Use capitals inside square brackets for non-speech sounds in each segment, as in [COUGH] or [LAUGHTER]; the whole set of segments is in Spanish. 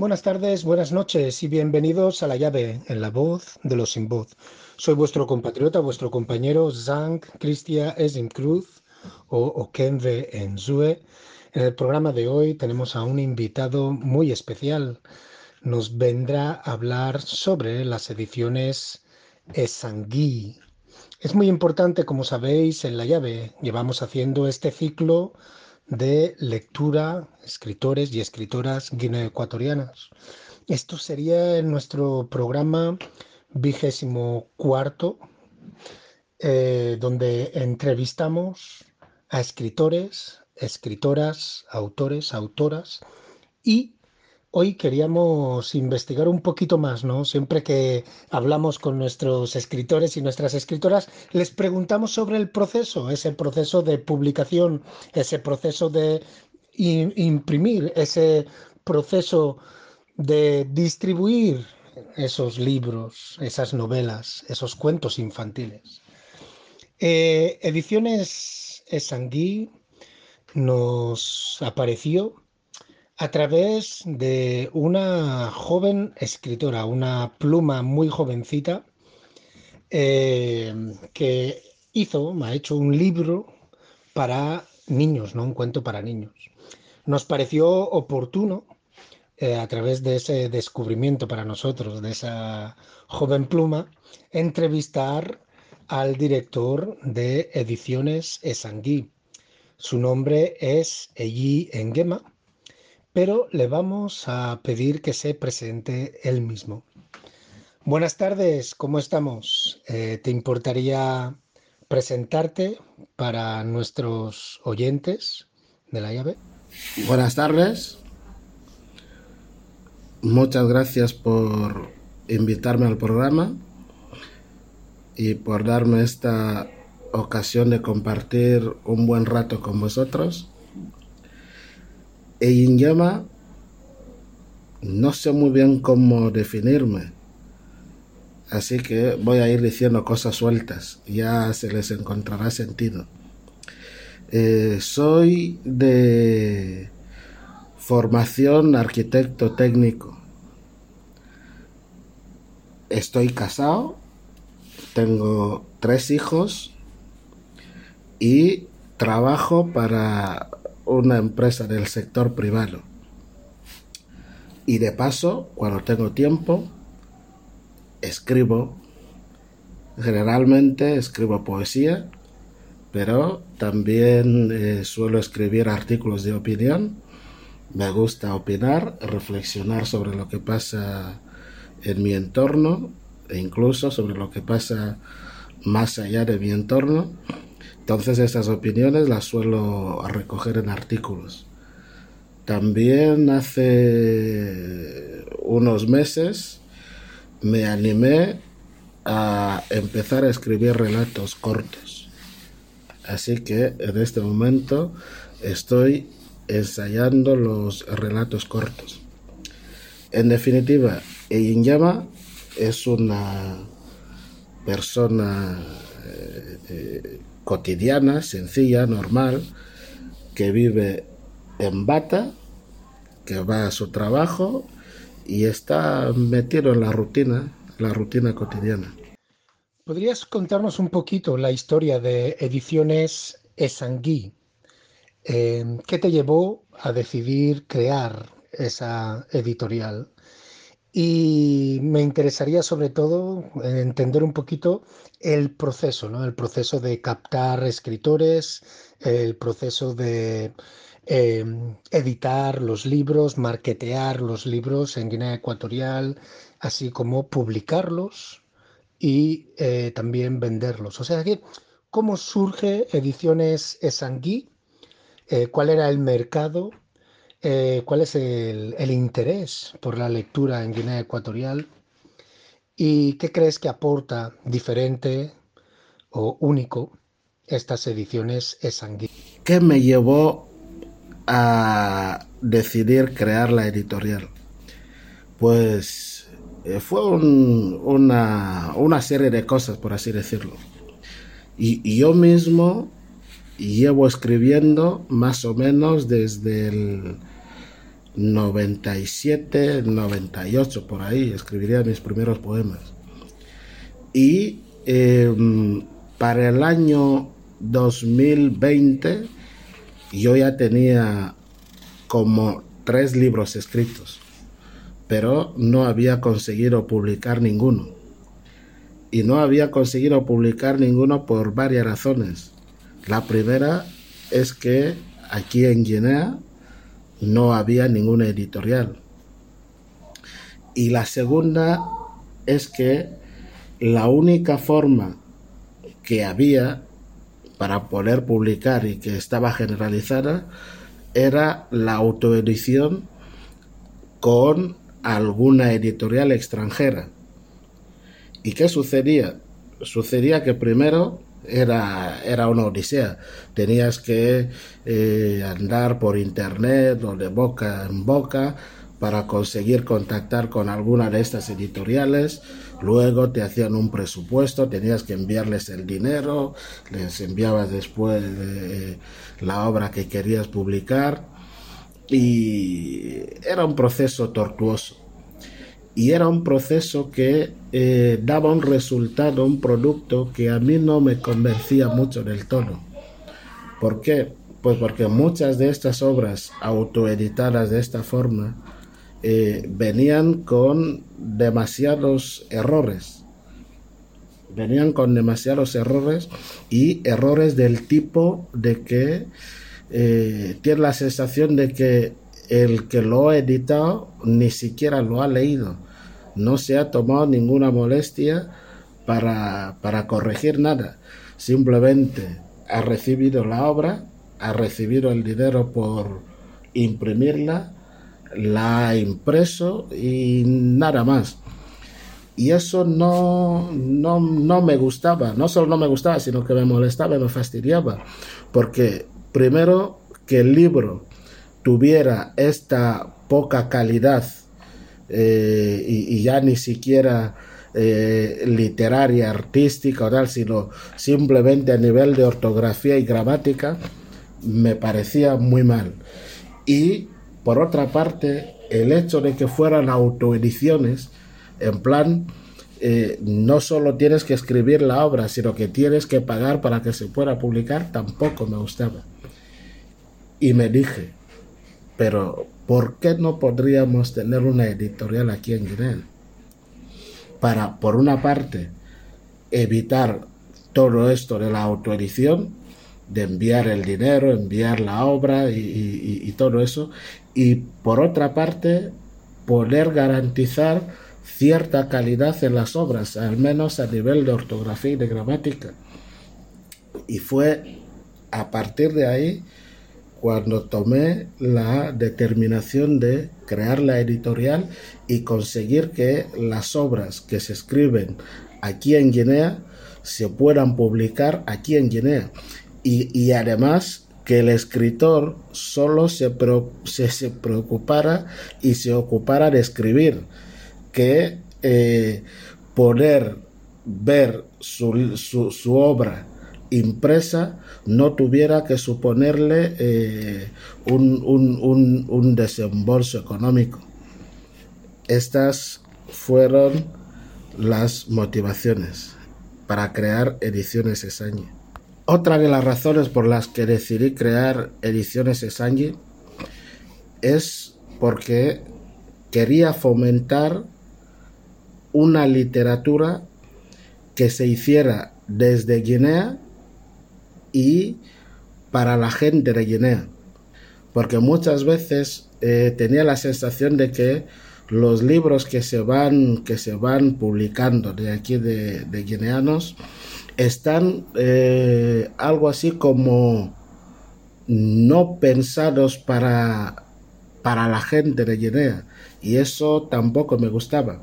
buenas tardes, buenas noches y bienvenidos a La Llave, en la voz de los sin voz. Soy vuestro compatriota, vuestro compañero Zank Cristia Esim Cruz o Okenve Enzue. En el programa de hoy tenemos a un invitado muy especial. Nos vendrá a hablar sobre las ediciones Esangui. Es muy importante, como sabéis, en La Llave llevamos haciendo este ciclo de lectura, escritores y escritoras guineoecuatorianas. Esto sería nuestro programa vigésimo cuarto, eh, donde entrevistamos a escritores, escritoras, autores, autoras y Hoy queríamos investigar un poquito más, ¿no? Siempre que hablamos con nuestros escritores y nuestras escritoras, les preguntamos sobre el proceso, ese proceso de publicación, ese proceso de imprimir, ese proceso de distribuir esos libros, esas novelas, esos cuentos infantiles. Eh, Ediciones Esangui nos apareció a través de una joven escritora, una pluma muy jovencita, eh, que hizo, ha hecho un libro para niños, no un cuento para niños. Nos pareció oportuno, eh, a través de ese descubrimiento para nosotros, de esa joven pluma, entrevistar al director de Ediciones Esangui. Su nombre es Eyi Engema pero le vamos a pedir que se presente él mismo. Buenas tardes, ¿cómo estamos? Eh, ¿Te importaría presentarte para nuestros oyentes de la llave? Buenas tardes. Muchas gracias por invitarme al programa y por darme esta ocasión de compartir un buen rato con vosotros. Llama, no sé muy bien cómo definirme. Así que voy a ir diciendo cosas sueltas. Ya se les encontrará sentido. Eh, soy de formación arquitecto técnico. Estoy casado. Tengo tres hijos. Y trabajo para una empresa del sector privado. Y de paso, cuando tengo tiempo, escribo. Generalmente escribo poesía, pero también eh, suelo escribir artículos de opinión. Me gusta opinar, reflexionar sobre lo que pasa en mi entorno e incluso sobre lo que pasa más allá de mi entorno entonces esas opiniones las suelo recoger en artículos. También hace unos meses me animé a empezar a escribir relatos cortos. Así que en este momento estoy ensayando los relatos cortos. En definitiva, Eyinyama es una persona eh, eh, cotidiana, sencilla, normal, que vive en bata, que va a su trabajo y está metido en la rutina, la rutina cotidiana. ¿Podrías contarnos un poquito la historia de Ediciones Esangui? Eh, ¿Qué te llevó a decidir crear esa editorial? Y me interesaría sobre todo entender un poquito el proceso, ¿no? El proceso de captar escritores, el proceso de em, editar los libros, marketear los libros en Guinea Ecuatorial, así como publicarlos y eh, también venderlos. O sea, ¿cómo surge Ediciones Esangui? Eh, ¿Cuál era el mercado? Eh, ¿Cuál es el, el interés por la lectura en Guinea Ecuatorial? ¿Y qué crees que aporta diferente o único estas ediciones Esangui? ¿Qué me llevó a decidir crear la editorial? Pues eh, fue una, una, serie de cosas, por así decirlo. Y, yo mismo llevo escribiendo más o menos desde el 97, 98, por ahí, escribiría mis primeros poemas. Y em, para el año 2020 yo ya tenía como tres libros escritos, pero no había conseguido publicar ninguno. Y no había conseguido publicar ninguno por varias razones. La primera es que aquí en Guinea no había ninguna editorial. Y la segunda es que la única forma que había para poder publicar y que estaba generalizada era la autoedición con alguna editorial extranjera. ¿Y qué sucedía? Sucedía que primero era, era una odisea. Tenías que eh, andar por internet o de boca en boca para conseguir contactar con alguna de estas editoriales. Luego te hacían un presupuesto, tenías que enviarles el dinero, les enviabas después eh, la obra que querías publicar y era un proceso tortuoso y era un proceso que eh, daba un resultado, un producto que a mí no me convencía mucho del todo. ¿Por qué? Pues porque muchas de estas obras autoeditadas de esta forma eh, venían con demasiados errores. Venían con demasiados errores y errores del tipo de que eh, tiene la sensación de que el que lo ha editado ni siquiera lo ha leído, no se ha tomado ninguna molestia para, para corregir nada, simplemente ha recibido la obra, ha recibido el dinero por imprimirla, la ha impreso y nada más. Y eso no, no, no me gustaba, no solo no me gustaba, sino que me molestaba me fastidiaba, porque primero que el libro tuviera esta poca calidad eh, y, ya ni siquiera eh, literaria, artística o tal, sino simplemente a nivel de ortografía y gramática, me parecía muy mal. Y por otra parte, el hecho de que fueran autoediciones, en plan, eh, no solo tienes que escribir la obra, sino que tienes que pagar para que se pueda publicar, tampoco me gustaba. Y me dije, pero ¿por qué no podríamos tener una editorial aquí en Guinea? Para, por una parte, evitar todo esto de la autoedición, de enviar el dinero, enviar la obra y, todo eso, y por otra parte, poder garantizar cierta calidad en las obras, al menos a nivel de ortografía y de gramática. Y fue a partir de ahí cuando tomé la determinación de crear la editorial y conseguir que las obras que se escriben aquí en Guinea se puedan publicar aquí en Guinea. Y, además que el escritor solo se, se, preocupara y se ocupara de escribir, que eh, poder ver su, su obra impresa no tuviera que suponerle eh, un, desembolso económico. Estas fueron las motivaciones para crear Ediciones Esañe. Otra de las razones por las que decidí crear Ediciones Esañe es porque quería fomentar una literatura que se hiciera desde Guinea y para la gente de Guinea. Porque muchas veces eh, tenía la sensación de que los libros que se van, que se van publicando de aquí de, guineanos están eh, algo así como no pensados para, para la gente de Guinea. Y eso tampoco me gustaba.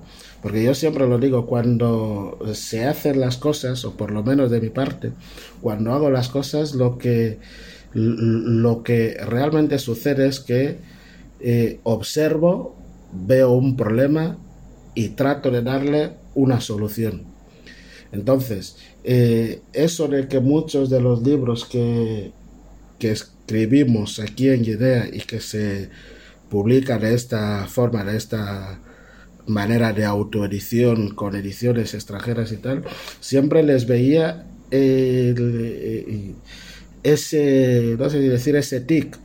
Porque yo siempre lo digo, cuando se hacen las cosas, o por lo menos de mi parte, cuando hago las cosas, lo que, lo que realmente sucede es que eh, observo, veo un problema y trato de darle una solución. Entonces, eh, eso de que muchos de los libros que, que escribimos aquí en Guinea y que se publican de esta forma, de esta manera de autoedición con ediciones extranjeras y tal, siempre les veía eh, ese, no sé decir, ese tic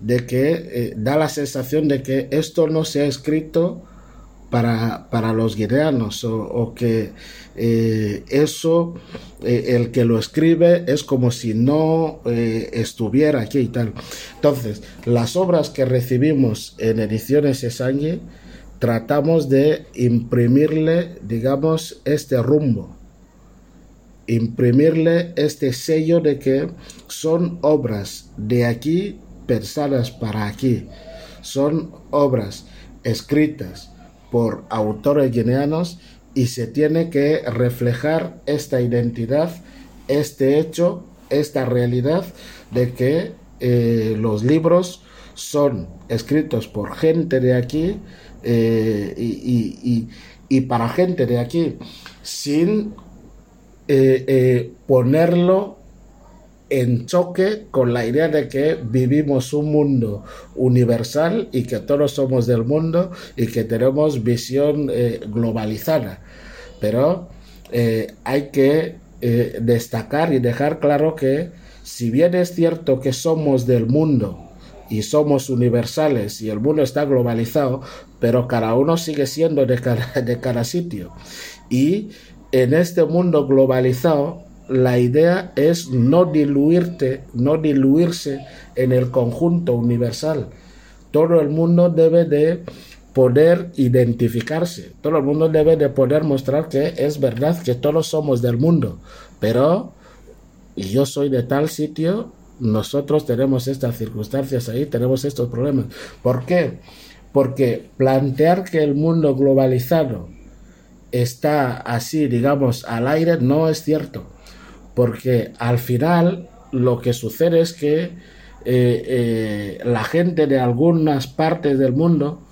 de que eh, da la sensación de que esto no se ha escrito para, para los guineanos o, que eh, eso, el que lo escribe es como si no estuviera aquí y tal. Entonces, las obras que recibimos en ediciones Esangue, tratamos de imprimirle, digamos, este rumbo, imprimirle este sello de que son obras de aquí pensadas para aquí, son obras escritas por autores guineanos y se tiene que reflejar esta identidad, este hecho, esta realidad de que eh, los libros son escritos por gente de aquí, eh, y, para gente de aquí, sin eh, eh, ponerlo en choque con la idea de que vivimos un mundo universal y que todos somos del mundo y que tenemos visión globalizada. Pero hay que destacar y dejar claro que si bien es cierto que somos del mundo, y somos universales y el mundo está globalizado, pero cada uno sigue siendo de cada, [LAUGHS] de cada sitio. Y en este mundo globalizado, la idea es no diluirte, no diluirse en el conjunto universal. Todo el mundo debe de poder identificarse, todo el mundo debe de poder mostrar que es verdad que todos somos del mundo, pero yo soy de tal sitio nosotros tenemos estas circunstancias ahí, tenemos estos problemas. ¿Por qué? Porque plantear que el mundo globalizado está así, digamos, al aire, no es cierto. Porque al final lo que sucede es que eh, eh, la gente de algunas partes del mundo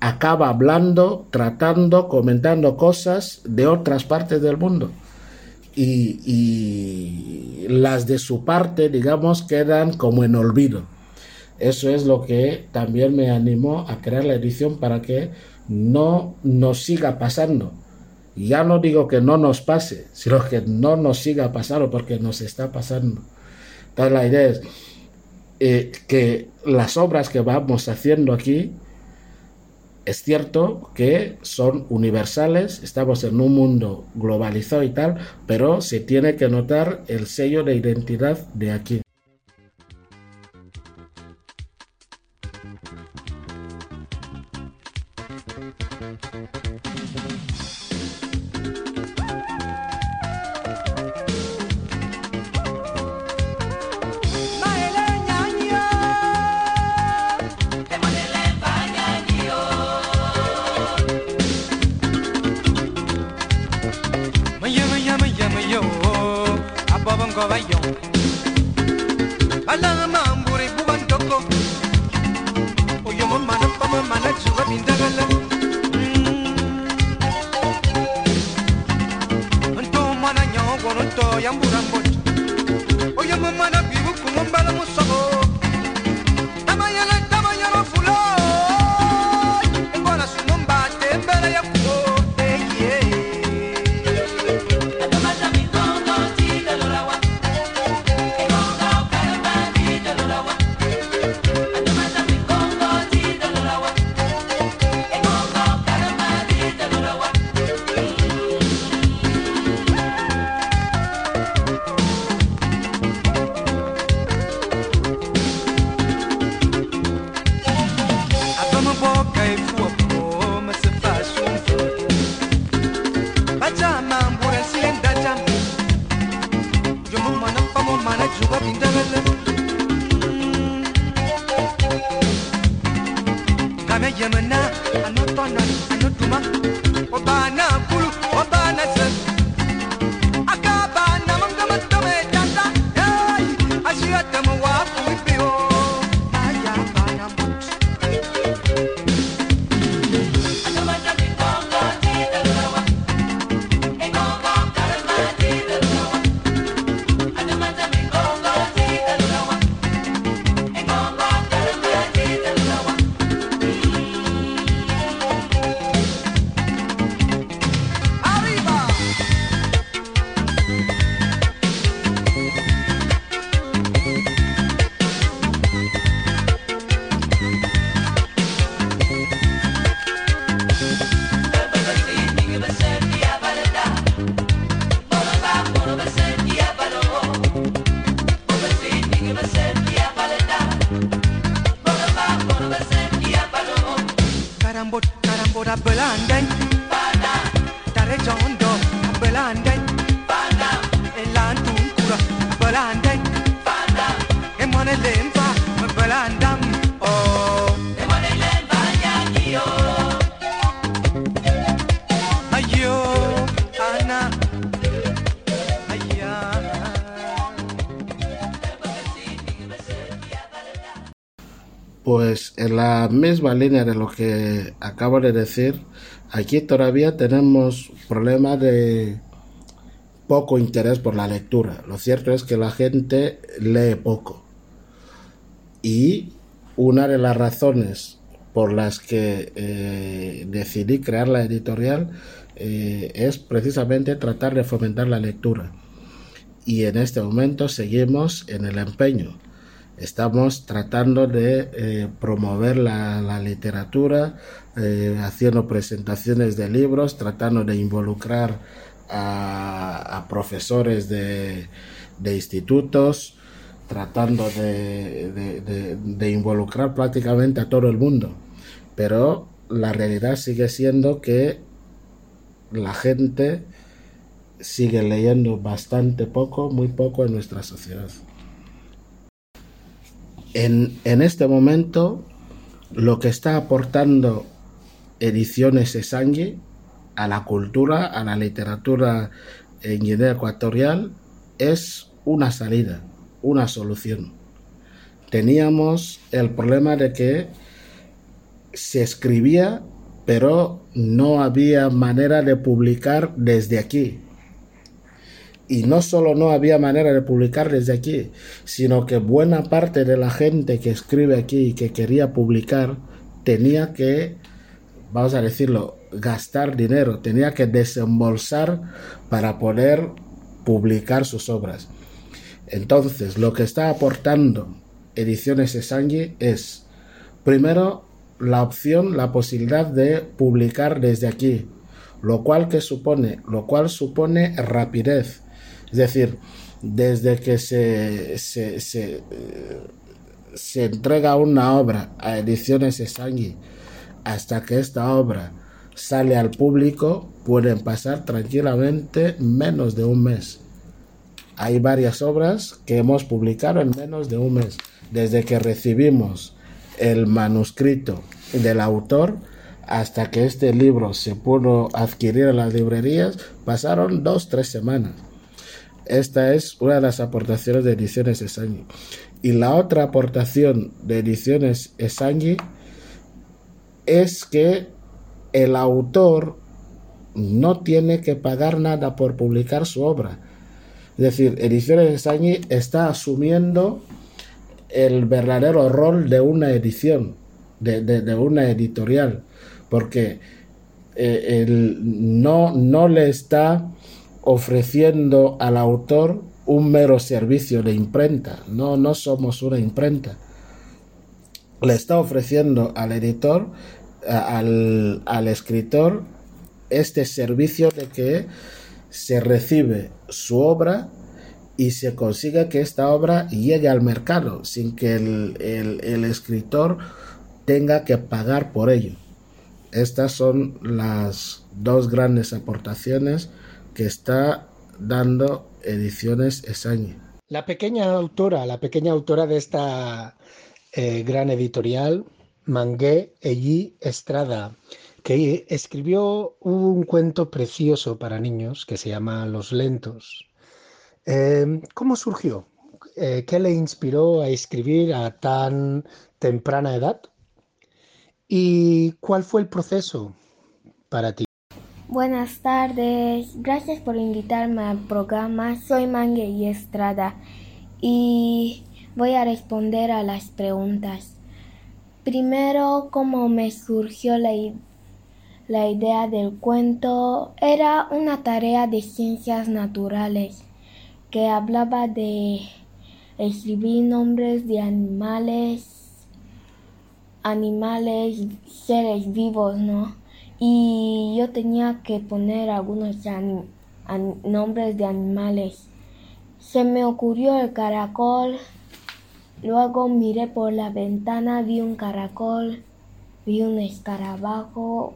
acaba hablando, tratando, comentando cosas de otras partes del mundo y, las de su parte, digamos, quedan como en olvido. Eso es lo que también me animó a crear la edición para que no nos siga pasando. Ya no digo que no nos pase, sino que no nos siga pasando porque nos está pasando. Entonces la idea es eh, que las obras que vamos haciendo aquí es cierto que son universales, estamos en un mundo globalizado y tal, pero se tiene que notar el sello de identidad de aquí. tango. A misma línea de lo que acabo de decir, aquí todavía tenemos problemas de poco interés por la lectura. Lo cierto es que la gente lee poco. Y una de las razones por las que eh, decidí crear la editorial eh, es precisamente tratar de fomentar la lectura. Y en este momento seguimos en el empeño. Estamos tratando de eh, promover la, literatura, haciendo presentaciones de libros, tratando de involucrar a, profesores de, institutos, tratando de, involucrar prácticamente a todo el mundo. Pero la realidad sigue siendo que la gente sigue leyendo bastante poco, muy poco en nuestra sociedad. En, este momento, lo que está aportando Ediciones Esangue a la cultura, a la literatura en Guinea Ecuatorial es una salida, una solución. Teníamos el problema de que se escribía, pero no había manera de publicar desde aquí. Y no solo no había manera de publicar desde aquí, sino que buena parte de la gente que escribe aquí y que quería publicar tenía que, vamos a decirlo, gastar dinero, tenía que desembolsar para poder publicar sus obras. Entonces, lo que está aportando Ediciones Esangi es, primero, la opción, la posibilidad de publicar desde aquí, lo cual que supone, lo cual supone rapidez. Es decir, desde que se, se, se, se entrega una obra a Ediciones Esangi hasta que esta obra sale al público, pueden pasar tranquilamente menos de un mes. Hay varias obras que hemos publicado en menos de un mes. Desde que recibimos el manuscrito del autor hasta que este libro se pudo adquirir en las librerías, pasaron dos, tres semanas. Esta es una de las aportaciones de Ediciones Esangui. Y la otra aportación de Ediciones Esangui es que el autor no tiene que pagar nada por publicar su obra. Es decir, Ediciones de Sañi está asumiendo el verdadero rol de una edición, de, una editorial, porque eh, no, no le está ofreciendo al autor un mero servicio de imprenta, no, no somos una imprenta. Le está ofreciendo al editor al, escritor este servicio de que se recibe su obra y se consiga que esta obra llegue al mercado sin que el, escritor tenga que pagar por ello. Estas son las dos grandes aportaciones que está dando Ediciones Esañe. La pequeña autora, la pequeña autora de esta eh, gran editorial, Mangué Elli Estrada, que escribió un cuento precioso para niños que se llama Los Lentos. Em, ¿Cómo surgió? Eh, ¿Qué le inspiró a escribir a tan temprana edad? ¿Y cuál fue el proceso para ti? Buenas tardes, gracias por invitarme al programa. Soy Mangue Estrada y voy a responder a las preguntas. Primero, como me surgió la, la idea del cuento, era una tarea de ciencias naturales que hablaba de escribir nombres de animales, animales, seres vivos, ¿no? Y yo tenía que poner algunos nombres de animales. Se me ocurrió el caracol, Luego miré por la ventana, vi un caracol, vi un escarabajo,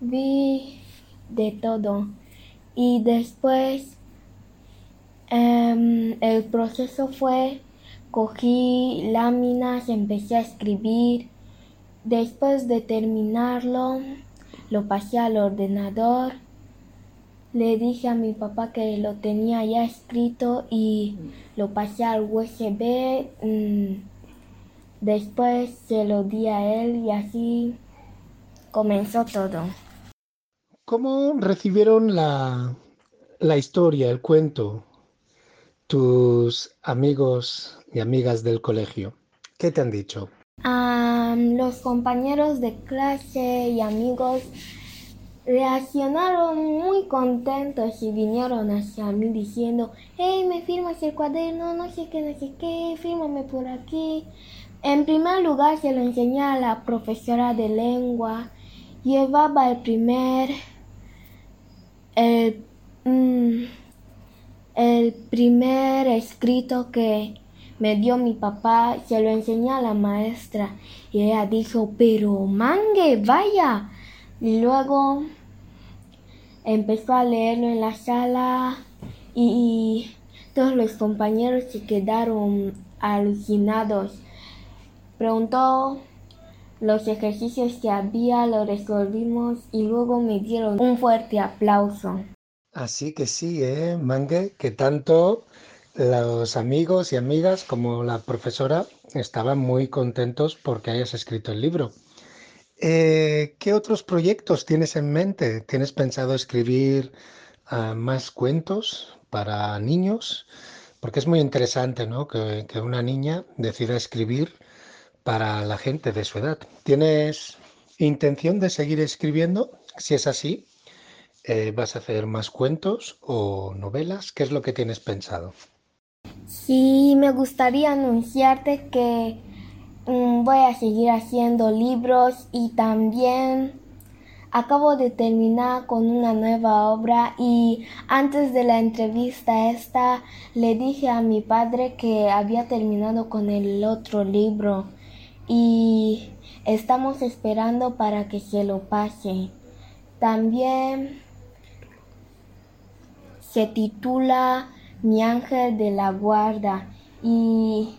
vi de todo. Y después em, el proceso fue, cogí láminas, empecé a escribir. Después de terminarlo, lo pasé al ordenador le dije a mi papá que lo tenía ya escrito y lo pasé al USB. Mm, Después se lo di a él y así comenzó todo. ¿Cómo recibieron la, la historia, el cuento, tus amigos y amigas del colegio? ¿Qué te han dicho? Los compañeros de clase y amigos reaccionaron muy contentos y vinieron hacia mí diciendo, hey, me firmas el cuaderno, no sé qué, no sé qué, fírmame por aquí. En primer lugar se lo enseñé a la profesora de lengua. Llevaba el primer, el, mm, el primer escrito que me dio mi papá, se lo enseñé a la maestra y ella dijo, pero mangue, vaya. Y luego empezó a leerlo en la sala y todos los compañeros se quedaron alucinados. Preguntó los ejercicios que había, lo resolvimos y luego me dieron un fuerte aplauso. Así que sí, ¿eh, Mangue? Que tanto los amigos y amigas como la profesora estaban muy contentos porque hayas escrito el libro. Eh, ¿Qué otros proyectos tienes en mente? ¿Tienes pensado escribir uh, más cuentos para niños? Porque es muy interesante ¿no? que, que, una niña decida escribir para la gente de su edad. ¿Tienes intención de seguir escribiendo? Si es así, eh, ¿vas a hacer más cuentos o novelas? ¿Qué es lo que tienes pensado? Sí, me gustaría anunciarte que Mm, voy a seguir haciendo libros y también acabo de terminar con una nueva obra y antes de la entrevista esta le dije a mi padre que había terminado con el otro libro y estamos esperando para que se lo pase. También se titula Mi ángel de la guarda y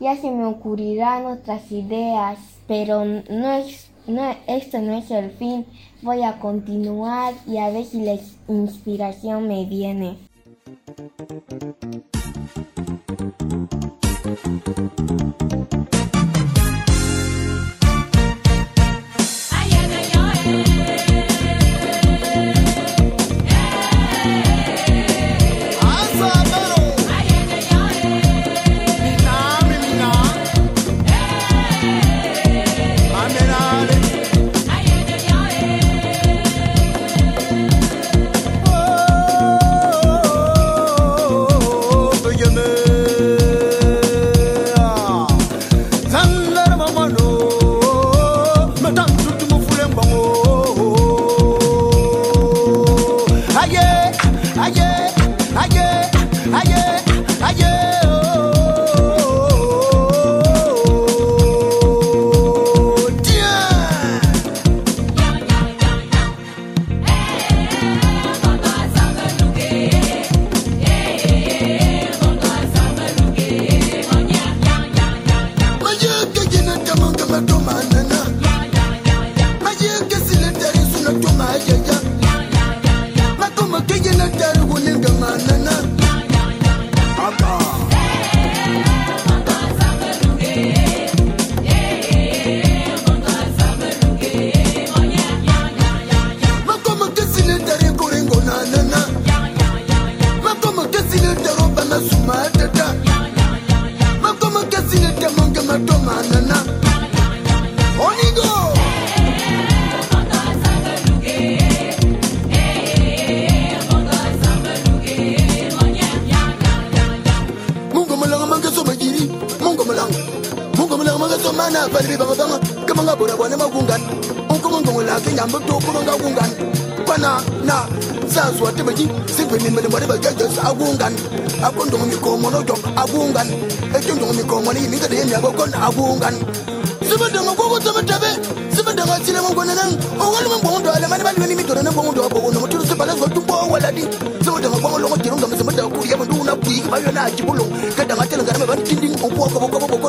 ya se me ocurrirán otras ideas, pero no es, no, esto no es el fin. Voy a continuar y a ver si la inspiración me viene. mana balibi banga banga kama nga bora bwana magungan unkuma ngongo la kenya mbuto kuma nga gungan bana na zazu ate baji sipi min mele mwari baga jos agungan akondongo mikomo no jom agungan ekondongo mikomo ni minga de mi agogon agungan sibadongo gogo tabe tabe sibadongo sile mo gona nan ongol mo bongo do ala mani bali mi dona na bongo do bongo no mutulu sibala zo tumbo wala di sibadongo bongo longo jirunga mzimata kuri yabo nduna kuyi bayo na jibulo kadanga tele ngarama ban tinding opo ko ko ko ko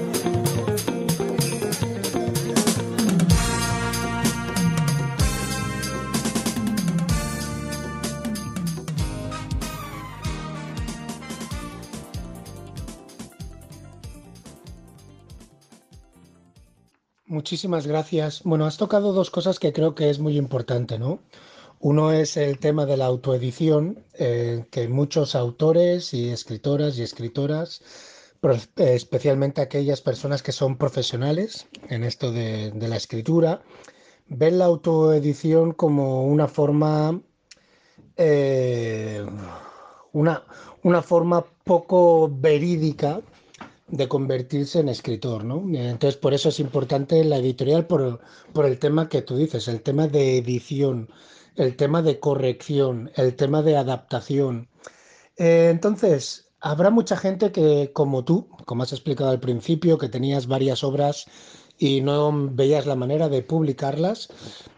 Muchísimas gracias. Bueno, has tocado dos cosas que creo que es muy importante, ¿no? Uno es el tema de la autoedición, eh, que muchos autores y escritoras y escritoras, eh, especialmente aquellas personas que son profesionales en esto de, la escritura, ven la autoedición como una forma, eh, una, una forma poco verídica de convertirse en escritor, ¿no? Entonces, por eso es importante la editorial por, el tema que tú dices, el tema de edición, el tema de corrección, el tema de adaptación. Eh, entonces, habrá mucha gente que, como tú, como has explicado al principio, que tenías varias obras y no veías la manera de publicarlas,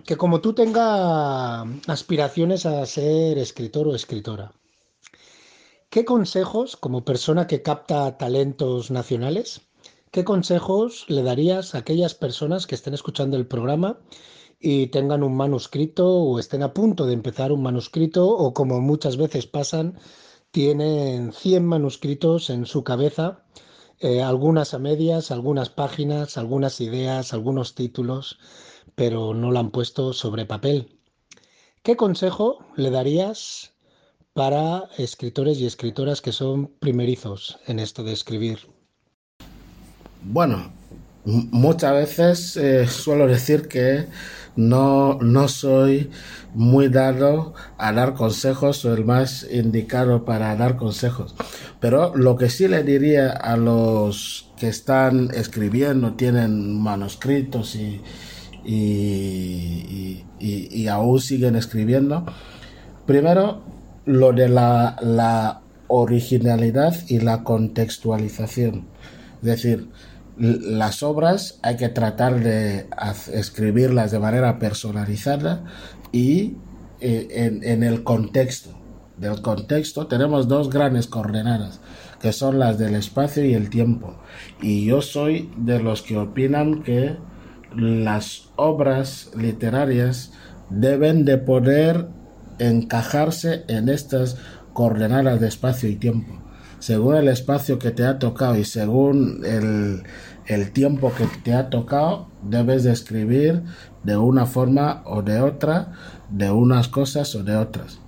que como tú tenga aspiraciones a ser escritor o escritora. ¿Qué consejos, como persona que capta talentos nacionales, qué consejos le darías a aquellas personas que estén escuchando el programa y tengan un manuscrito o estén a punto de empezar un manuscrito o como muchas veces pasan, tienen 100 manuscritos en su cabeza, eh, algunas a medias, algunas páginas, algunas ideas, algunos títulos, pero no lo han puesto sobre papel? ¿Qué consejo le darías para escritores y escritoras que son primerizos en esto de escribir? Bueno, muchas veces eh, suelo decir que no, no soy muy dado a dar consejos o el más indicado para dar consejos. Pero lo que sí le diría a los que están escribiendo, tienen manuscritos y, aún siguen escribiendo, primero lo de la, originalidad y la contextualización. Es decir, las obras hay que tratar de escribirlas de manera personalizada y eh, en, en, el contexto. Del contexto tenemos dos grandes coordenadas, que son las del espacio y el tiempo. Y yo soy de los que opinan que las obras literarias deben de poder encajarse en estas coordenadas de espacio y tiempo. Según el espacio que te ha tocado y según el, el tiempo que te ha tocado, debes de escribir de una forma o de otra, de unas cosas o de otras.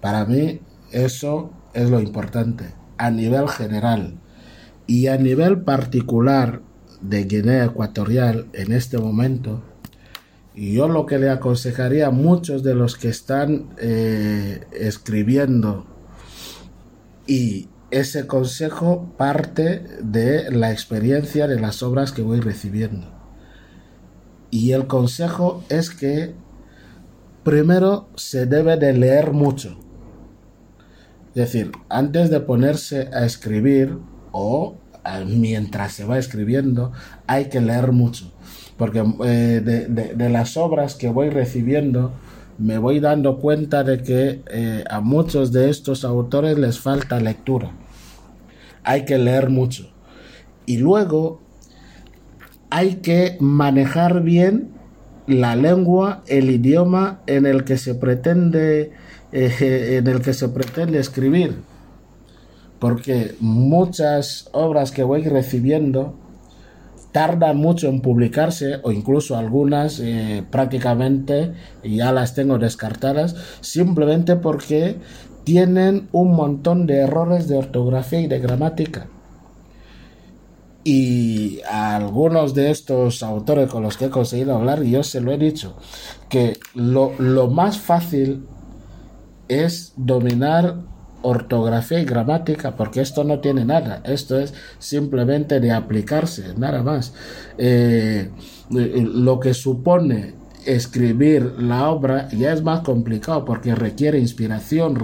Para mí eso es lo importante a nivel general y a nivel particular de Guinea Ecuatorial en este momento y yo lo que le aconsejaría a muchos de los que están eh, escribiendo y ese consejo parte de la experiencia de las obras que voy recibiendo. Y el consejo es que primero se debe de leer mucho. Es decir, antes de ponerse a escribir o mientras se va escribiendo, hay que leer mucho porque eh, de, las obras que voy recibiendo me voy dando cuenta de que eh, a muchos de estos autores les falta lectura. Hay que leer mucho. Y luego hay que manejar bien la lengua, el idioma en el que se pretende, eh, [LAUGHS] en el que se pretende escribir. Porque muchas obras que voy recibiendo tardan mucho en publicarse o incluso algunas eh, prácticamente ya las tengo descartadas simplemente porque tienen un montón de errores de ortografía y de gramática. Y a algunos de estos autores con los que he conseguido hablar, yo se lo he dicho, que lo, lo más fácil es dominar ortografía y gramática, porque esto no tiene nada, esto es simplemente de aplicarse, nada más. Eh, lo que supone escribir la obra ya es más complicado porque requiere inspiración,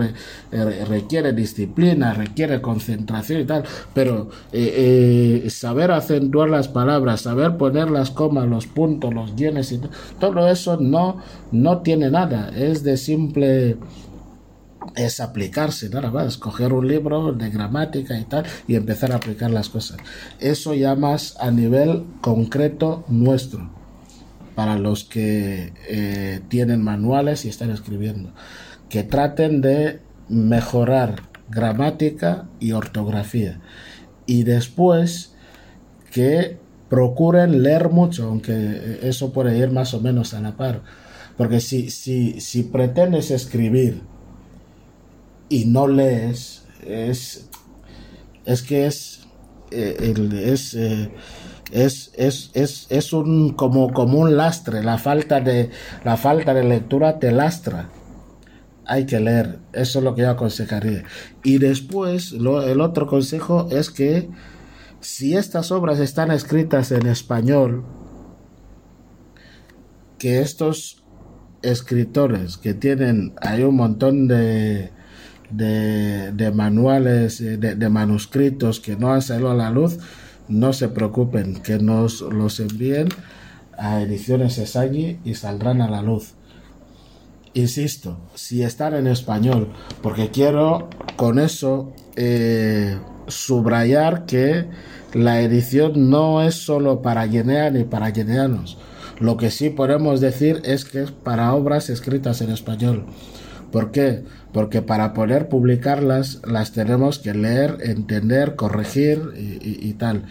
eh, requiere disciplina, requiere concentración y tal, pero eh, eh, saber acentuar las palabras, saber poner las comas, los puntos, los guiones y todo eso no, no tiene nada, es de simple es aplicarse, nada más, coger un libro de gramática y tal y empezar a aplicar las cosas. Eso ya más a nivel concreto nuestro para los que eh, tienen manuales y están escribiendo, que traten de mejorar gramática y ortografía. Y después que procuren leer mucho, aunque eso puede ir más o menos a la par, porque si, si, si pretendes escribir y no lees, es, es que es, eh, eh, es, es, es, es un, como, como un lastre, la falta, de, la falta de lectura te lastra. Hay que leer, eso es lo que yo aconsejaría. Y después, el otro consejo es que si estas obras están escritas en español, que estos escritores que tienen, hay un montón de, de, de manuales, de, de manuscritos que no han salido a la luz, no se preocupen, que nos los envíen a Ediciones Esagi y saldrán a la luz. Insisto, si están en español, porque quiero con eso eh, subrayar que la edición no es solo para Guinea ni para guineanos. Lo que sí podemos decir es que es para obras escritas en español. ¿Por qué? Porque para poder publicarlas las tenemos que leer, entender, corregir y, tal.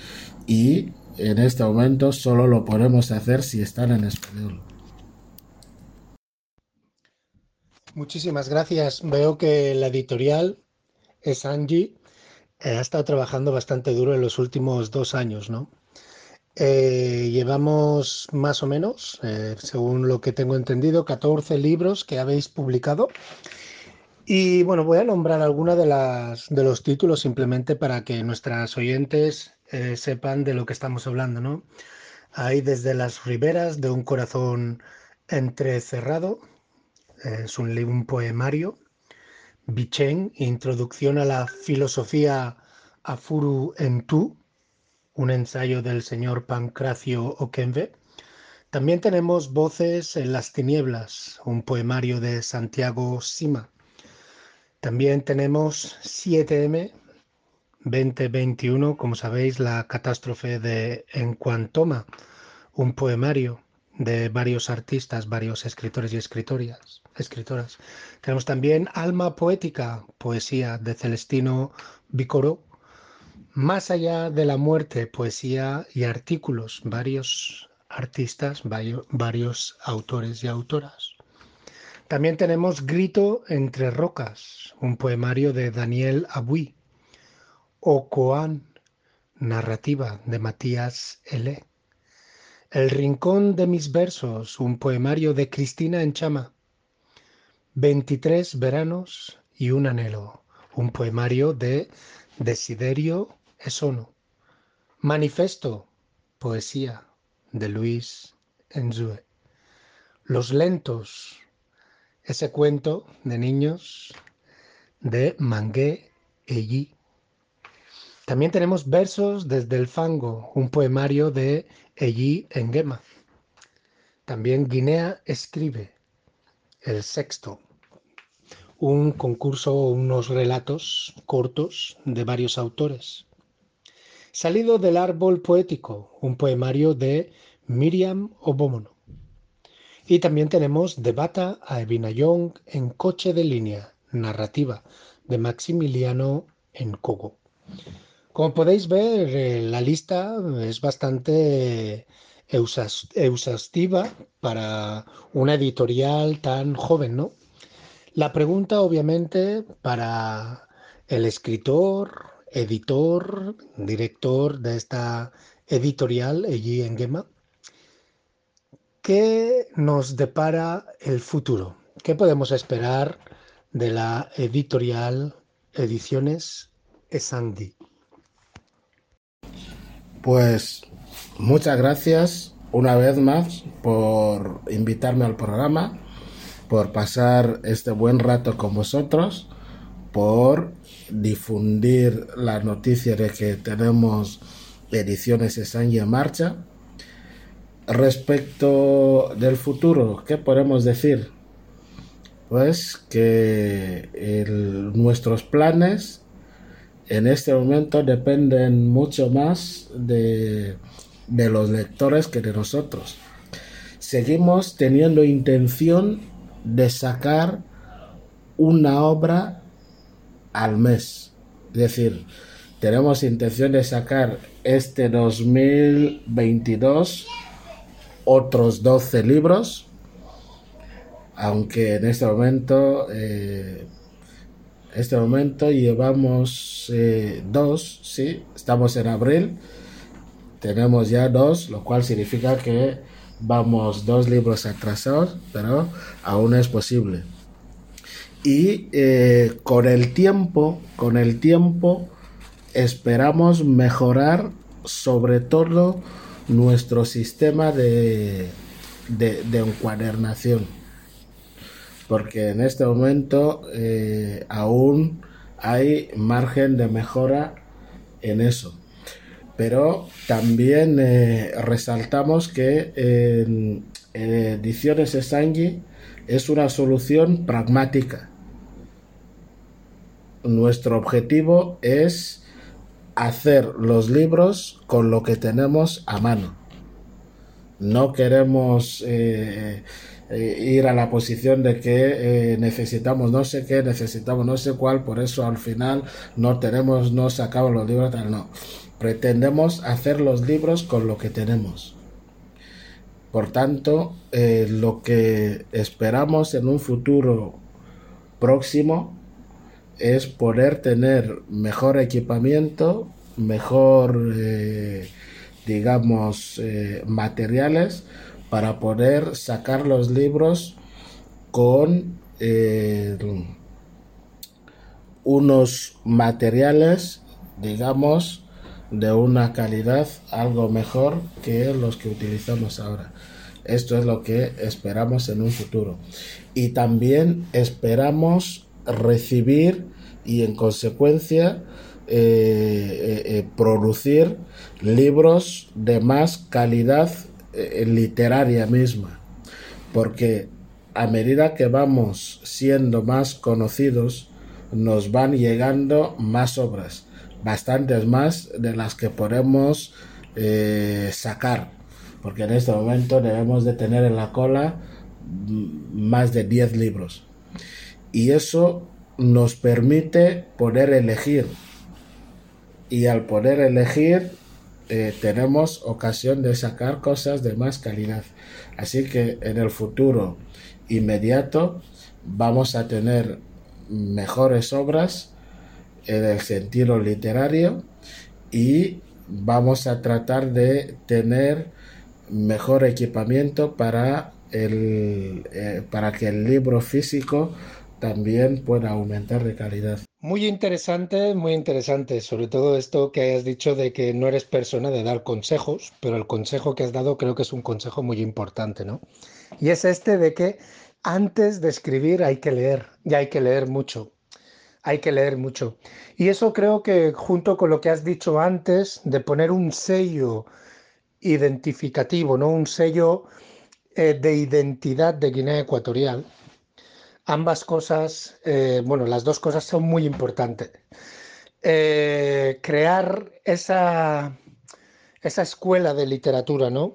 Y en este momento solo lo podemos hacer si están en español. Muchísimas gracias. Veo que la editorial es Angie. Eh, ha estado trabajando bastante duro en los últimos dos años, ¿no? Eh, llevamos más o menos, eh, según lo que tengo entendido, 14 libros que habéis publicado. Y bueno, voy a nombrar algunos de, los títulos simplemente para que nuestras oyentes eh, sepan de lo que estamos hablando, ¿no? Hay desde las riberas de un corazón entrecerrado, es un, un poemario. Bichen, Introducción a la filosofía Afuru en tú, un ensayo del señor Pancracio Oquenve. También tenemos Voces en las tinieblas, un poemario de Santiago Sima. También tenemos 7M 2021, como sabéis, la catástrofe de Encuantoma, un poemario de varios artistas, varios escritores y escritoras. escritoras. Tenemos también Alma Poética, poesía de Celestino Vicoro, más allá de la muerte, poesía y artículos, varios artistas, varios autores y autoras. También tenemos Grito entre rocas, un poemario de Daniel Abuy, o Coan, narrativa de Matías L. El rincón de mis versos, un poemario de Cristina Enchama. 23 veranos y un anhelo, un poemario de Desiderio Esono. Manifesto, poesía de Luis Enzue. Los lentos, ese cuento de niños de Mangué Eyi. También tenemos versos desde el fango, un poemario de Eyi Engema. También Guinea escribe el sexto, un concurso, unos relatos cortos de varios autores. Salido del árbol poético, un poemario de Miriam Obomono. Y también tenemos Debata a Young en coche de línea, narrativa de Maximiliano en Cogo. Como podéis ver, eh, la lista es bastante exhaustiva para una editorial tan joven, ¿no? La pregunta, obviamente, para el escritor, editor, director de esta editorial, allí en Gema. ¿Qué nos depara el futuro? ¿Qué podemos esperar de la editorial Ediciones Esandi? Pues muchas gracias una vez más por invitarme al programa, por pasar este buen rato con vosotros, por difundir la noticia de que tenemos ediciones en marcha. Respecto del futuro, ¿qué podemos decir? Pues que nuestros planes en este momento dependen mucho más de, de los lectores que de nosotros. Seguimos teniendo intención de sacar una obra al mes. Es decir, tenemos intención de sacar este 2022 otros 12 libros, aunque en este momento, eh, este momento llevamos eh, dos, sí, estamos en abril, tenemos ya dos, lo cual significa que vamos dos libros atrasados, pero aún es posible. Y eh, con el tiempo, con el tiempo, esperamos mejorar sobre todo nuestro sistema de, de, encuadernación. Porque en este momento eh, aún hay margen de mejora en eso. Pero también eh, resaltamos que en, Ediciones Sangui es una solución pragmática. Nuestro objetivo es hacer los libros con lo que tenemos a mano. No queremos eh, eh, ir a la posición de que eh, necesitamos no sé qué, necesitamos no sé cuál, por eso al final no tenemos, no sacamos los libros, tal, no. Pretendemos hacer los libros con lo que tenemos. Por tanto, lo que esperamos en un futuro próximo es poder tener mejor equipamiento, mejor, eh, digamos, eh, materiales para poder sacar los libros con eh, unos materiales, digamos, de una calidad algo mejor que los que utilizamos ahora. Esto es lo que esperamos en un futuro. Y también esperamos recibir y en consecuencia eh, eh, eh, producir libros de más calidad literaria misma. Porque a medida que vamos siendo más conocidos, nos van llegando más obras, bastantes más de las que podemos sacar. Porque en este momento debemos de tener en la cola más de 10 libros y eso nos permite poder elegir. Y al poder elegir eh, tenemos ocasión de sacar cosas de más calidad. Así que en el futuro inmediato vamos a tener mejores obras en el sentido literario y vamos a tratar de tener mejor equipamiento para el, eh, para que el libro físico también pueda aumentar de calidad. Muy interesante, muy interesante, sobre todo esto que hayas dicho de que no eres persona de dar consejos, pero el consejo que has dado creo que es un consejo muy importante, ¿no? Y es este de que antes de escribir hay que leer, y hay que leer mucho, hay que leer mucho. Y eso creo que junto con lo que has dicho antes, de poner un sello identificativo, ¿no? Un sello eh, de identidad de Guinea Ecuatorial, ambas cosas, eh, bueno, las dos cosas son muy importantes. Eh, crear esa, esa escuela de literatura, ¿no?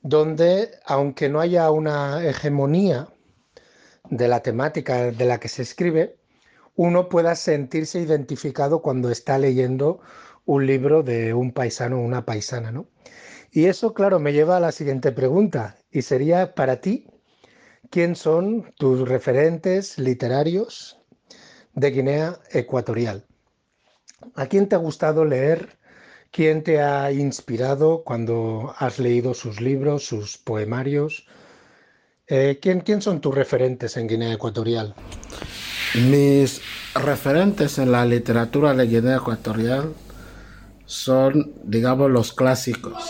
Donde, aunque no haya una hegemonía de la temática de la que se escribe, uno pueda sentirse identificado cuando está leyendo un libro de un paisano o una paisana, ¿no? Y eso, claro, me lleva a la siguiente pregunta, y sería para ti, ¿Quién son tus referentes literarios de Guinea Ecuatorial? ¿A quién te ha gustado leer? ¿Quién te ha inspirado cuando has leído sus libros, sus poemarios? Eh, ¿quién, ¿Quién son tus referentes en Guinea Ecuatorial? Mis referentes en la literatura de Guinea Ecuatorial son, digamos, los clásicos.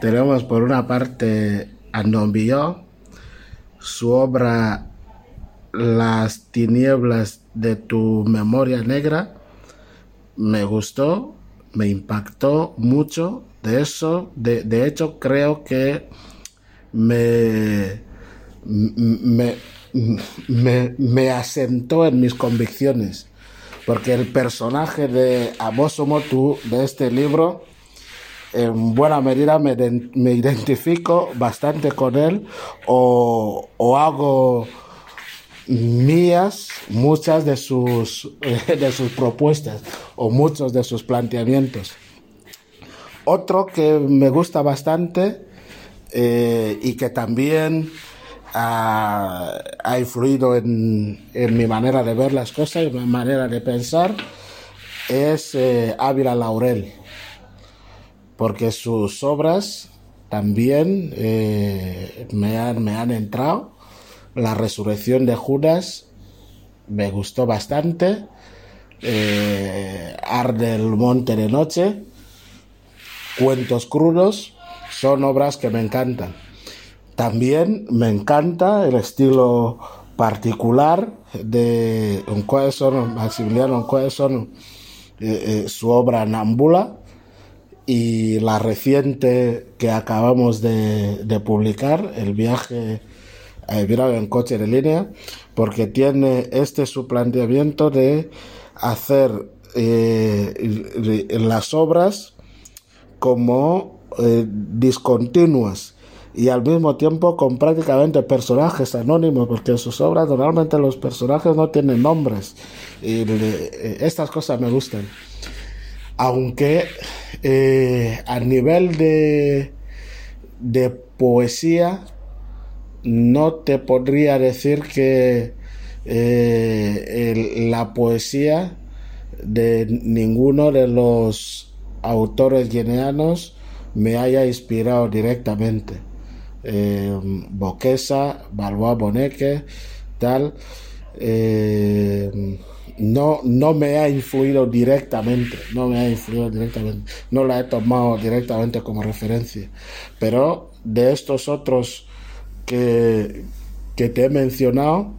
tenemos por una parte a su obra Las tinieblas de tu memoria negra, me gustó, me impactó mucho. De eso, de, de hecho, creo que me, me, me, me asentó en mis convicciones. Porque el personaje de Amoso Motu de este libro, en buena medida me, me identifico bastante con él o, o hago mías muchas de sus, [LAUGHS] de sus propuestas o muchos de sus planteamientos. Otro que me gusta bastante eh, y que también ha, ha influido en, en mi manera de ver las cosas y mi manera de pensar es eh, Ávila Laurel, porque sus obras también eh, me, han, entrado. La resurrección de Judas me gustó bastante. Eh, Arde el monte de noche, Cuentos crudos, son obras que me encantan. También me encanta el estilo particular de Maximiliano Uncoeson, eh, eh, su obra Nambula y la reciente que acabamos de, publicar, El viaje a Ebirau en coche de línea, porque tiene este su planteamiento de hacer eh, las obras como eh, discontinuas y al mismo tiempo con prácticamente personajes anónimos, porque en sus obras normalmente los personajes no tienen nombres. Y eh, estas cosas me gustan. Aunque eh, a nivel de, de poesía, no te podría decir que eh, la poesía de ninguno de los autores guineanos me haya inspirado directamente. Eh, Boquesa, Balboa Boneque, tal, eh, no, no me ha influido directamente, no me ha influido directamente, no la he tomado directamente como referencia, pero de estos otros que, que te he mencionado,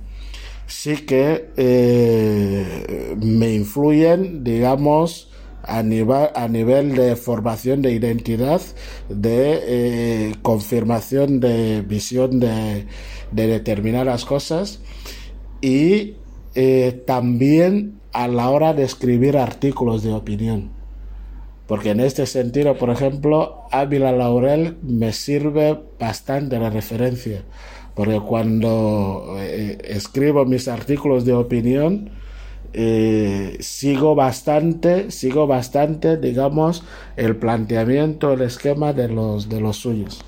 sí que eh, me influyen, digamos, a nivel, a nivel de formación de identidad, de eh, confirmación de visión de, de determinadas cosas y eh, también a la hora de escribir artículos de opinión. Porque en este sentido, por ejemplo, Ávila Laurel me sirve bastante de referencia. Porque cuando eh, escribo mis artículos de opinión, eh, sigo bastante, sigo bastante, digamos, el planteamiento, el esquema de los, de los suyos.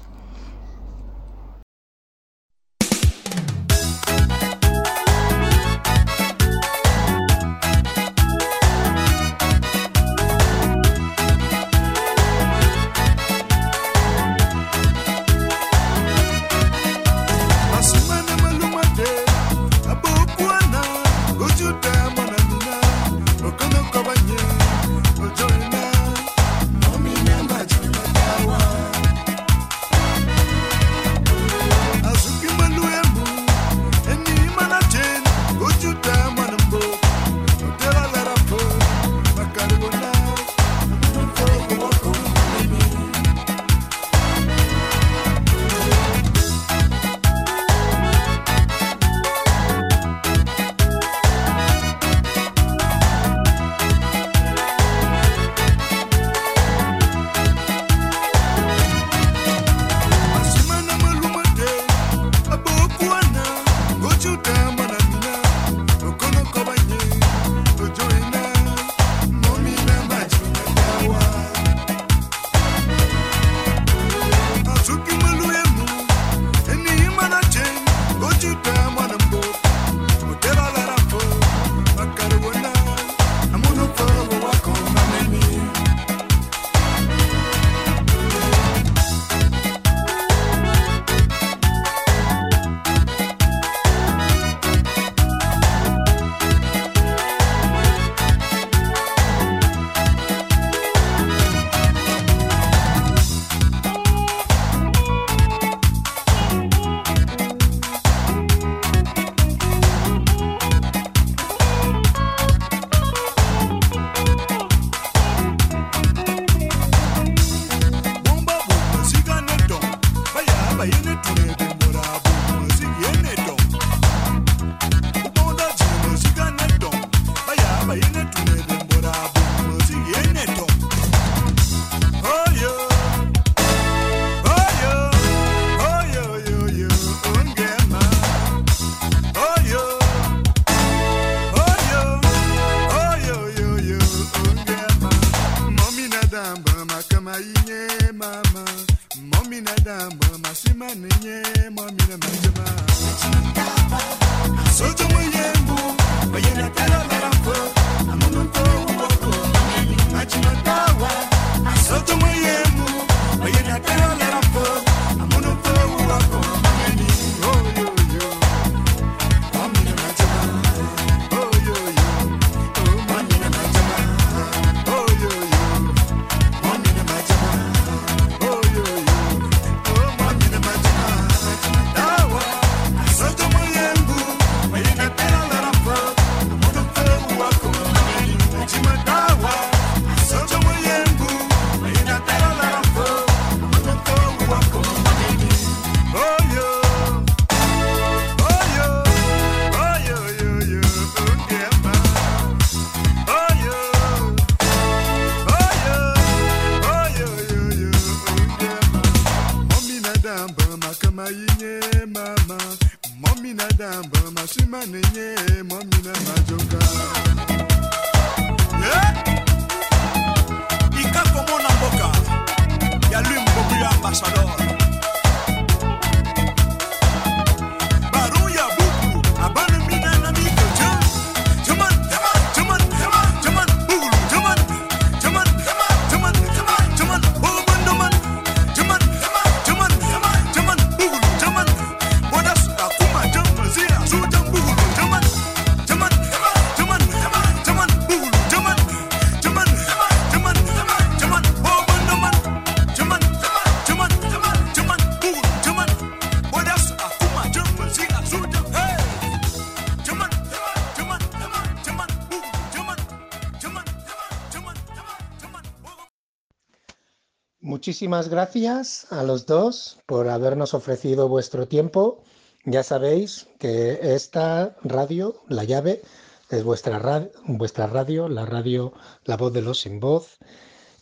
Muchísimas gracias a los dos por habernos ofrecido vuestro tiempo. Ya sabéis que esta radio, La Llave, es vuestra, ra- vuestra radio, la radio La Voz de los Sin Voz,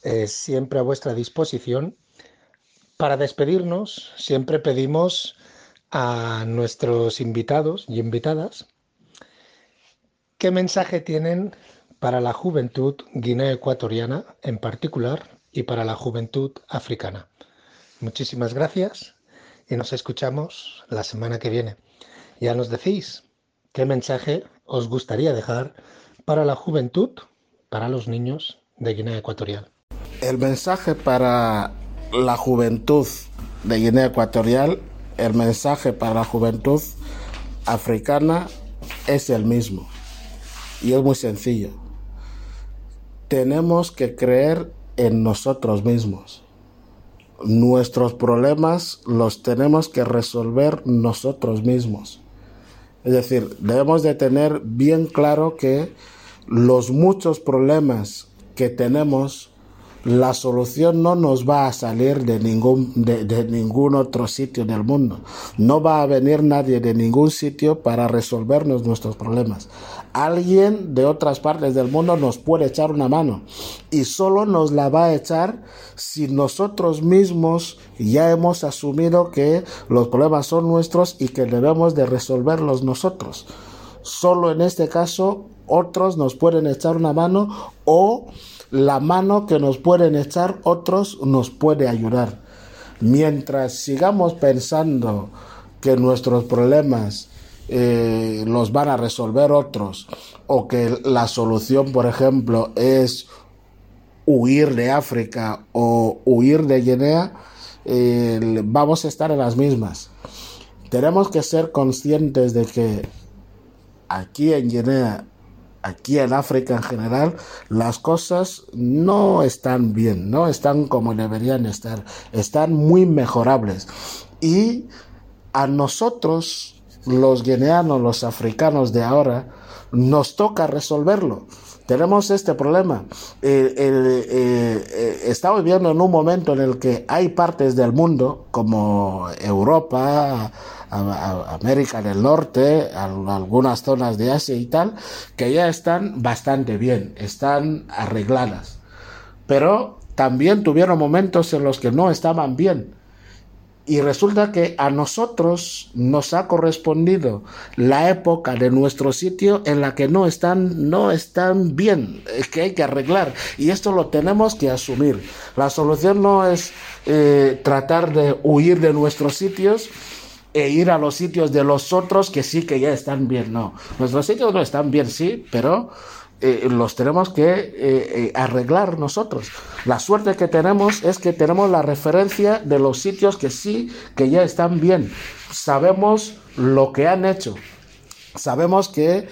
eh, siempre a vuestra disposición. Para despedirnos, siempre pedimos a nuestros invitados y invitadas qué mensaje tienen para la juventud guinea ecuatoriana en particular y para la juventud africana. Muchísimas gracias y nos escuchamos la semana que viene. Ya nos decís qué mensaje os gustaría dejar para la juventud, para los niños de Guinea Ecuatorial. El mensaje para la juventud de Guinea Ecuatorial, el mensaje para la juventud africana es el mismo. Y es muy sencillo. Tenemos que creer en nosotros mismos. Nuestros problemas los tenemos que resolver nosotros mismos. Es decir, debemos de tener bien claro que los muchos problemas que tenemos, la solución no nos va a salir de ningún, de, ningún otro sitio del mundo. No va a venir nadie de ningún sitio para resolvernos nuestros problemas. Alguien de otras partes del mundo nos puede echar una mano y solo nos la va a echar si nosotros mismos ya hemos asumido que los problemas son nuestros y que debemos de resolverlos nosotros. Solo en este caso otros nos pueden echar una mano o la mano que nos pueden echar otros nos puede ayudar. Mientras sigamos pensando que nuestros problemas eh, los van a resolver otros o que la solución, por ejemplo, es huir de África o huir de Guinea, eh, vamos a estar en las mismas. Tenemos que ser conscientes de que aquí en Guinea, aquí en África en general, las cosas no están bien, no están como deberían estar, están muy mejorables. Y a nosotros, los guineanos, los africanos de ahora, nos toca resolverlo. Tenemos este problema. Eh, eh, eh, estamos viviendo en un momento en el que hay partes del mundo, como Europa, a, América del Norte, algunas zonas de Asia y tal, que ya están bastante bien, están arregladas. Pero también tuvieron momentos en los que no estaban bien. Y resulta que a nosotros nos ha correspondido la época de nuestro sitio en la que no están, no están bien, que hay que arreglar. Y esto lo tenemos que asumir. La solución no es eh, tratar de huir de nuestros sitios, e ir a los sitios de los otros que sí que ya están bien. No, nuestros sitios no están bien, sí, pero eh, los tenemos que eh, eh, arreglar nosotros. La suerte que tenemos es que tenemos la referencia de los sitios que sí, que ya están bien. Sabemos lo que han hecho. Sabemos que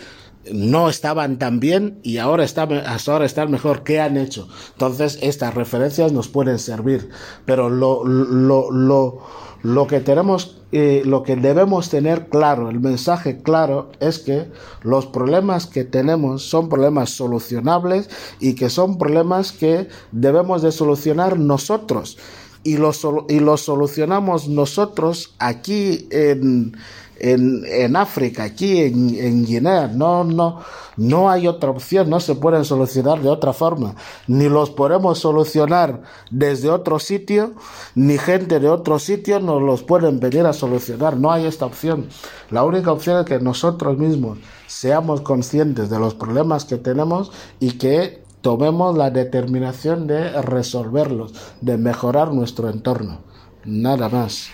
no estaban tan bien y ahora, está, hasta ahora están mejor. ¿Qué han hecho? Entonces, estas referencias nos pueden servir. Pero lo, lo, lo, lo que tenemos, eh, lo que debemos tener claro, el mensaje claro es que los problemas que tenemos son problemas solucionables y que son problemas que debemos de solucionar nosotros. Y los, y los solucionamos nosotros aquí en, en, en África, aquí en, en, Guinea. No, no, no hay otra opción, no se pueden solucionar de otra forma. Ni los podemos solucionar desde otro sitio, ni gente de otro sitio nos los pueden venir a solucionar. No hay esta opción. La única opción es que nosotros mismos seamos conscientes de los problemas que tenemos y que tomemos la determinación de resolverlos, de mejorar nuestro entorno. Nada más.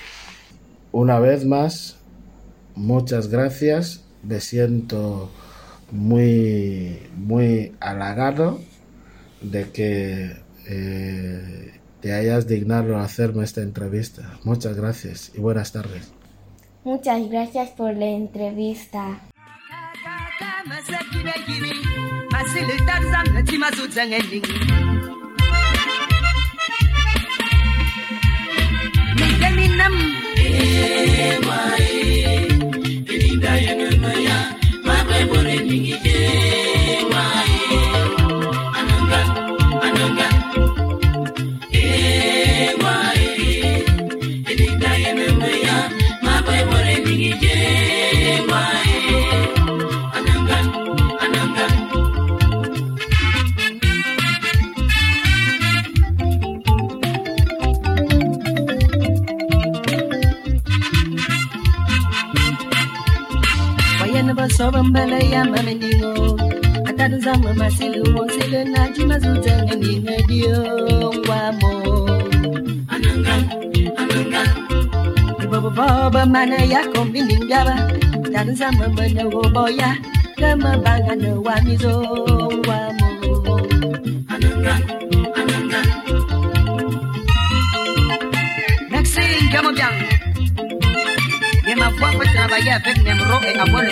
Una vez más, muchas gracias. Me siento muy, muy halagado de que eh, te hayas dignado a hacerme esta entrevista. Muchas gracias y buenas tardes. Muchas gracias por la entrevista. mbala ya mameningo atanuzama masilumo sile na jumazutanga ninadiongwamo ananga ananga boboboba mana yako mbiningaba tanuzama manawoboya kama bangano wa mizongwamo ananga ananga Maxine Gamobian, il m'a foi pour travailler avec Nemro e avoir le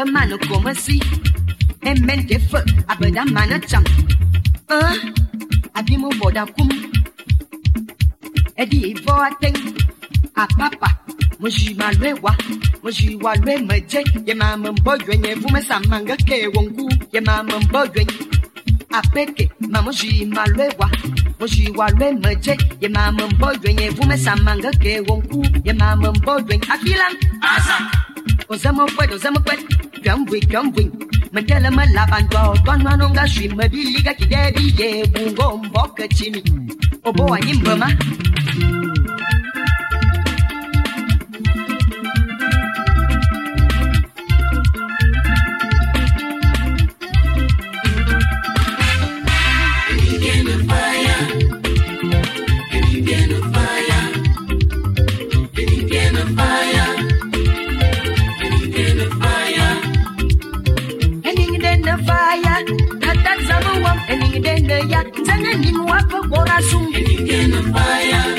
la mano como así. En mente fue, a ver la mano cham. Ah, abrimos boda cum. Edi evo ateng. A papa, moji malwewa. Moji walwe meje. Ye mama mbogwen, ye vume samanga ke wongu. Ye mama mbogwen. Apeke, mamoji malwewa. moji walwe meje. Ye mama mbogwen, ye vume samanga ke wongu. Ye mama mbogwen. Akilan. Asa. Ozamo fue, ozamo fue gambwe gambwe. Mekele melabantwa otwanwana onga shwi mebili gakidebiye bungo mboke chini obowa nyimbema sun Bayern.